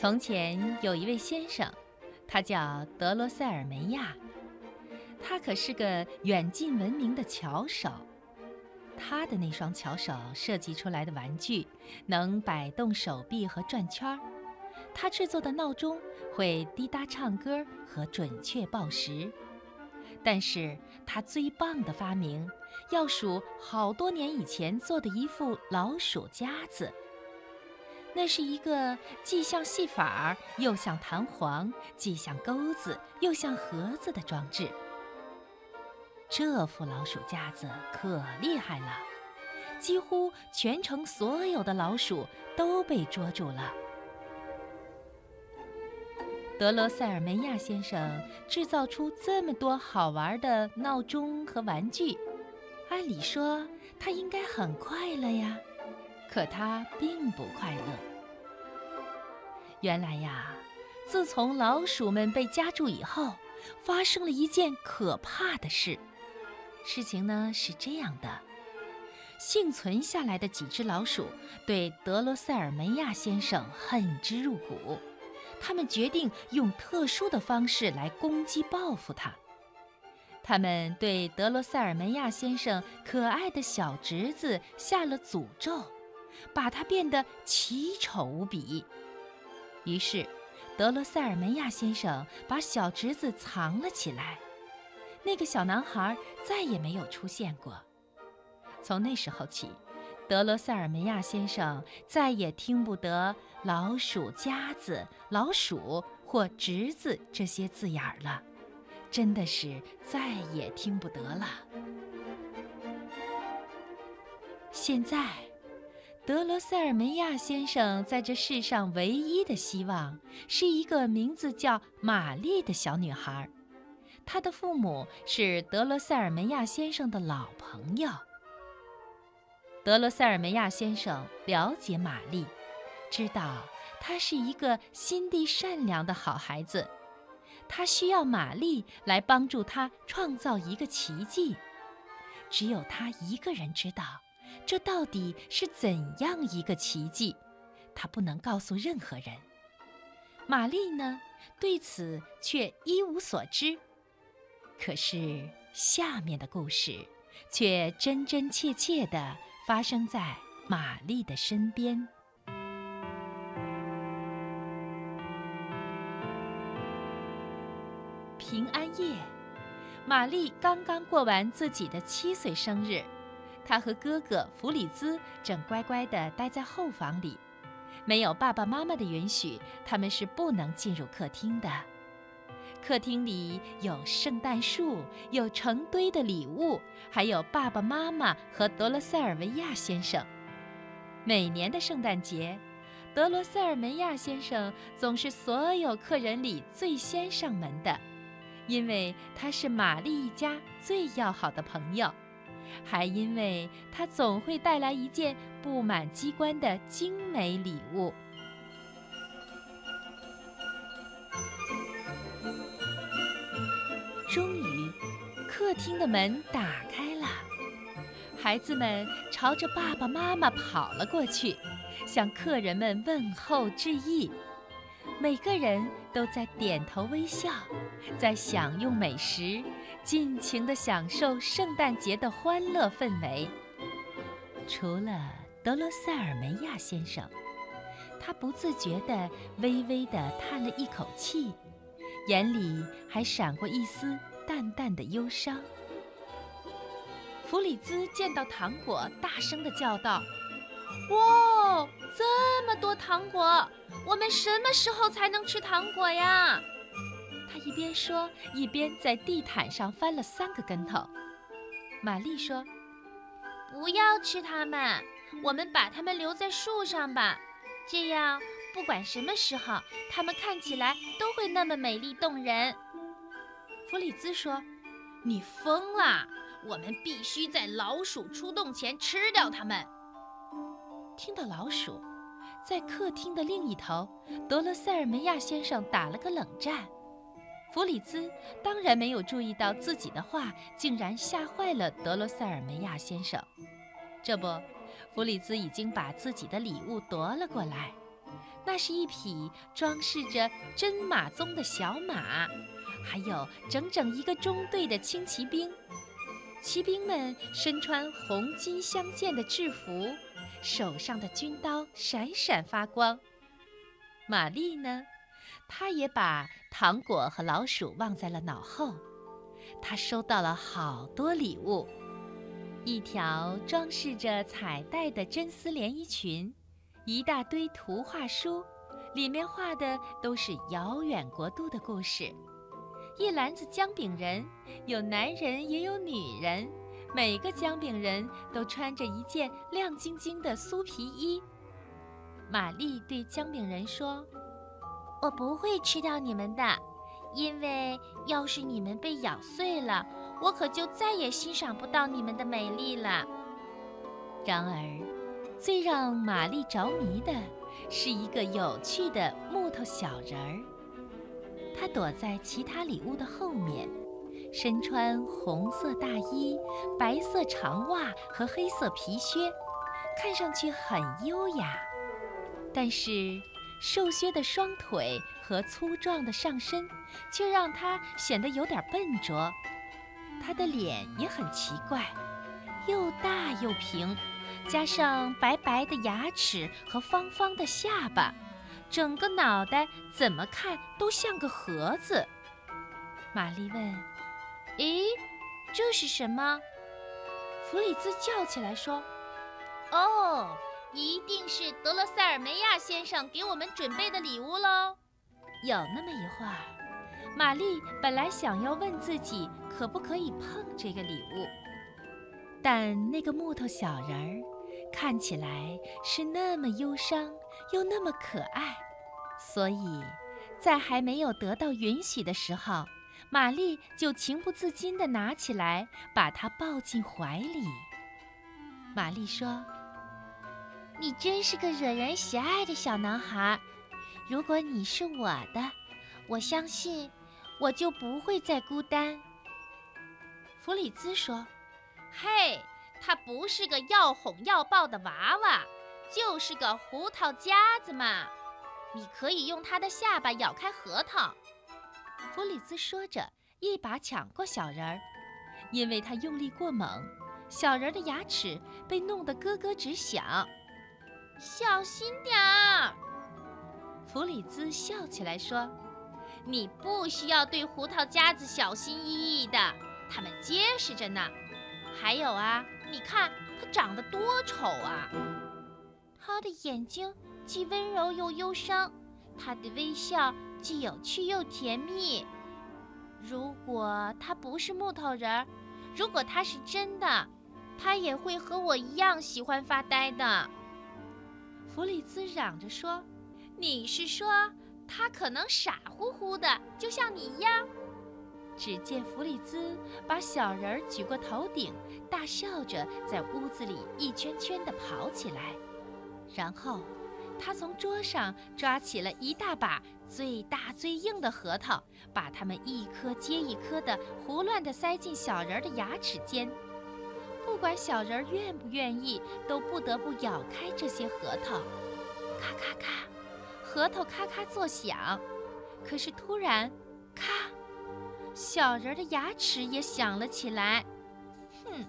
从前有一位先生，他叫德罗塞尔梅亚，他可是个远近闻名的巧手。他的那双巧手设计出来的玩具，能摆动手臂和转圈儿。他制作的闹钟会滴答唱歌和准确报时。但是他最棒的发明，要数好多年以前做的一副老鼠夹子。那是一个既像戏法儿又像弹簧，既像钩子又像盒子的装置。这副老鼠夹子可厉害了，几乎全城所有的老鼠都被捉住了。德罗塞尔梅亚先生制造出这么多好玩的闹钟和玩具，按理说他应该很快乐呀，可他并不快乐。原来呀，自从老鼠们被夹住以后，发生了一件可怕的事。事情呢是这样的：幸存下来的几只老鼠对德罗塞尔梅亚先生恨之入骨。他们决定用特殊的方式来攻击报复他。他们对德罗塞尔梅亚先生可爱的小侄子下了诅咒，把他变得奇丑无比。于是，德罗塞尔梅亚先生把小侄子藏了起来。那个小男孩再也没有出现过。从那时候起。德罗塞尔梅亚先生再也听不得“老鼠夹子”“老鼠”或“侄子”这些字眼儿了，真的是再也听不得了。现在，德罗塞尔梅亚先生在这世上唯一的希望是一个名字叫玛丽的小女孩，她的父母是德罗塞尔梅亚先生的老朋友。德罗塞尔梅亚先生了解玛丽，知道她是一个心地善良的好孩子。他需要玛丽来帮助他创造一个奇迹。只有他一个人知道，这到底是怎样一个奇迹。他不能告诉任何人。玛丽呢，对此却一无所知。可是下面的故事，却真真切切的。发生在玛丽的身边。平安夜，玛丽刚刚过完自己的七岁生日，他和哥哥弗里兹正乖乖地待在后房里，没有爸爸妈妈的允许，他们是不能进入客厅的。客厅里有圣诞树，有成堆的礼物，还有爸爸妈妈和德罗塞尔维亚先生。每年的圣诞节，德罗塞尔梅亚先生总是所有客人里最先上门的，因为他是玛丽一家最要好的朋友，还因为他总会带来一件布满机关的精美礼物。终于客厅的门打开了，孩子们朝着爸爸妈妈跑了过去，向客人们问候致意。每个人都在点头微笑，在享用美食，尽情地享受圣诞节的欢乐氛围。除了德罗塞尔梅亚先生，他不自觉地微微地叹了一口气，眼里还闪过一丝。淡淡的忧伤。弗里兹见到糖果，大声地叫道：“哇，这么多糖果！我们什么时候才能吃糖果呀？”他一边说，一边在地毯上翻了三个跟头。玛丽说：“不要吃它们，我们把它们留在树上吧。这样，不管什么时候，它们看起来都会那么美丽动人。”弗里兹说：“你疯了！我们必须在老鼠出动前吃掉它们。”听到老鼠，在客厅的另一头，德罗塞尔梅亚先生打了个冷战。弗里兹当然没有注意到自己的话竟然吓坏了德罗塞尔梅亚先生。这不，弗里兹已经把自己的礼物夺了过来，那是一匹装饰着真马鬃的小马，还有整整一个中队的轻骑兵。骑兵们身穿红金相间的制服，手上的军刀闪闪发光。玛丽呢，他也把糖果和老鼠忘在了脑后。他收到了好多礼物：一条装饰着彩带的真丝连衣裙，一大堆图画书，里面画的都是遥远国度的故事。一篮子姜饼人，有男人也有女人，每个姜饼人都穿着一件亮晶晶的酥皮衣。玛丽对姜饼人说：“我不会吃掉你们的，因为要是你们被咬碎了，我可就再也欣赏不到你们的美丽了。”然而，最让玛丽着迷的是一个有趣的木头小人儿。他躲在其他礼物的后面，身穿红色大衣、白色长袜和黑色皮靴，看上去很优雅。但是，瘦削的双腿和粗壮的上身却让他显得有点笨拙。他的脸也很奇怪，又大又平，加上白白的牙齿和方方的下巴。整个脑袋怎么看都像个盒子。玛丽问：“咦，这是什么？”弗里兹叫起来说：“哦，一定是德罗塞尔梅亚先生给我们准备的礼物喽。”有那么一会儿，玛丽本来想要问自己可不可以碰这个礼物，但那个木头小人儿看起来是那么忧伤。又那么可爱，所以，在还没有得到允许的时候，玛丽就情不自禁地拿起来，把它抱进怀里。玛丽说：“你真是个惹人喜爱的小男孩。如果你是我的，我相信我就不会再孤单。”弗里兹说：“嘿，他不是个要哄要抱的娃娃。”就是个胡桃夹子嘛，你可以用它的下巴咬开核桃。弗里兹说着，一把抢过小人儿，因为他用力过猛，小人的牙齿被弄得咯咯直响。小心点儿！弗里兹笑起来说：“你不需要对胡桃夹子小心翼翼的，它们结实着呢。还有啊，你看它长得多丑啊！”他的眼睛既温柔又忧伤，他的微笑既有趣又甜蜜。如果他不是木头人儿，如果他是真的，他也会和我一样喜欢发呆的。弗里兹嚷着说：“你是说他可能傻乎乎的，就像你一样？”只见弗里兹把小人举过头顶，大笑着在屋子里一圈圈地跑起来。然后，他从桌上抓起了一大把最大最硬的核桃，把它们一颗接一颗地胡乱地塞进小人的牙齿间。不管小人儿愿不愿意，都不得不咬开这些核桃。咔咔咔，核桃咔咔作响。可是突然，咔，小人的牙齿也响了起来。哼，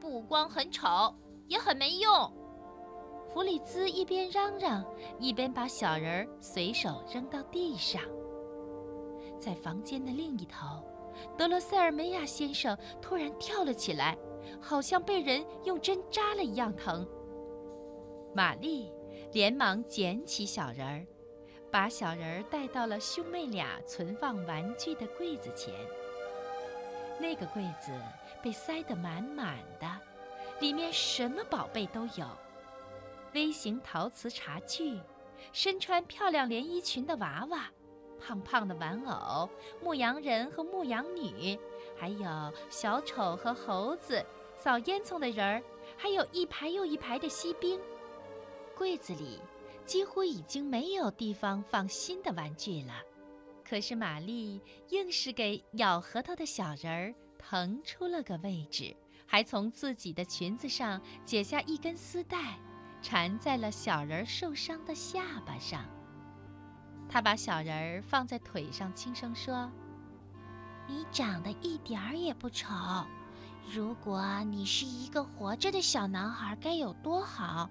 不光很丑，也很没用。弗里兹一边嚷嚷，一边把小人儿随手扔到地上。在房间的另一头，德罗塞尔梅亚先生突然跳了起来，好像被人用针扎了一样疼。玛丽连忙捡起小人儿，把小人儿带到了兄妹俩存放玩具的柜子前。那个柜子被塞得满满的，里面什么宝贝都有。微型陶瓷茶具，身穿漂亮连衣裙的娃娃，胖胖的玩偶，牧羊人和牧羊女，还有小丑和猴子，扫烟囱的人儿，还有一排又一排的锡兵。柜子里几乎已经没有地方放新的玩具了，可是玛丽硬是给咬核桃的小人儿腾出了个位置，还从自己的裙子上解下一根丝带。缠在了小人儿受伤的下巴上。他把小人儿放在腿上，轻声说：“你长得一点儿也不丑。如果你是一个活着的小男孩，该有多好！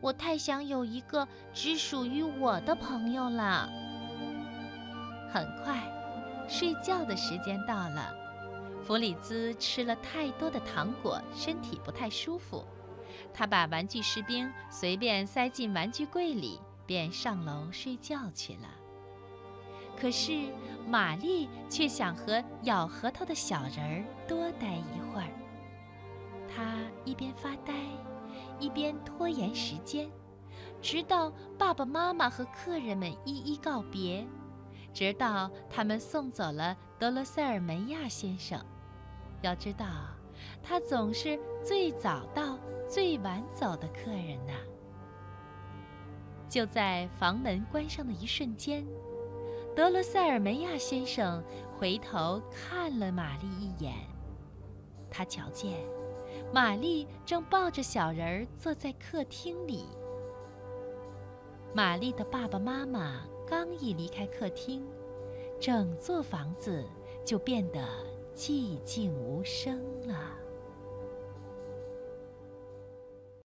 我太想有一个只属于我的朋友了。”很快，睡觉的时间到了。弗里兹吃了太多的糖果，身体不太舒服。他把玩具士兵随便塞进玩具柜里，便上楼睡觉去了。可是玛丽却想和咬核桃的小人儿多待一会儿。她一边发呆，一边拖延时间，直到爸爸妈妈和客人们一一告别，直到他们送走了德罗塞尔梅亚先生。要知道，他总是最早到。最晚走的客人呢？就在房门关上的一瞬间，德罗塞尔梅亚先生回头看了玛丽一眼。他瞧见玛丽正抱着小人儿坐在客厅里。玛丽的爸爸妈妈刚一离开客厅，整座房子就变得寂静无声了。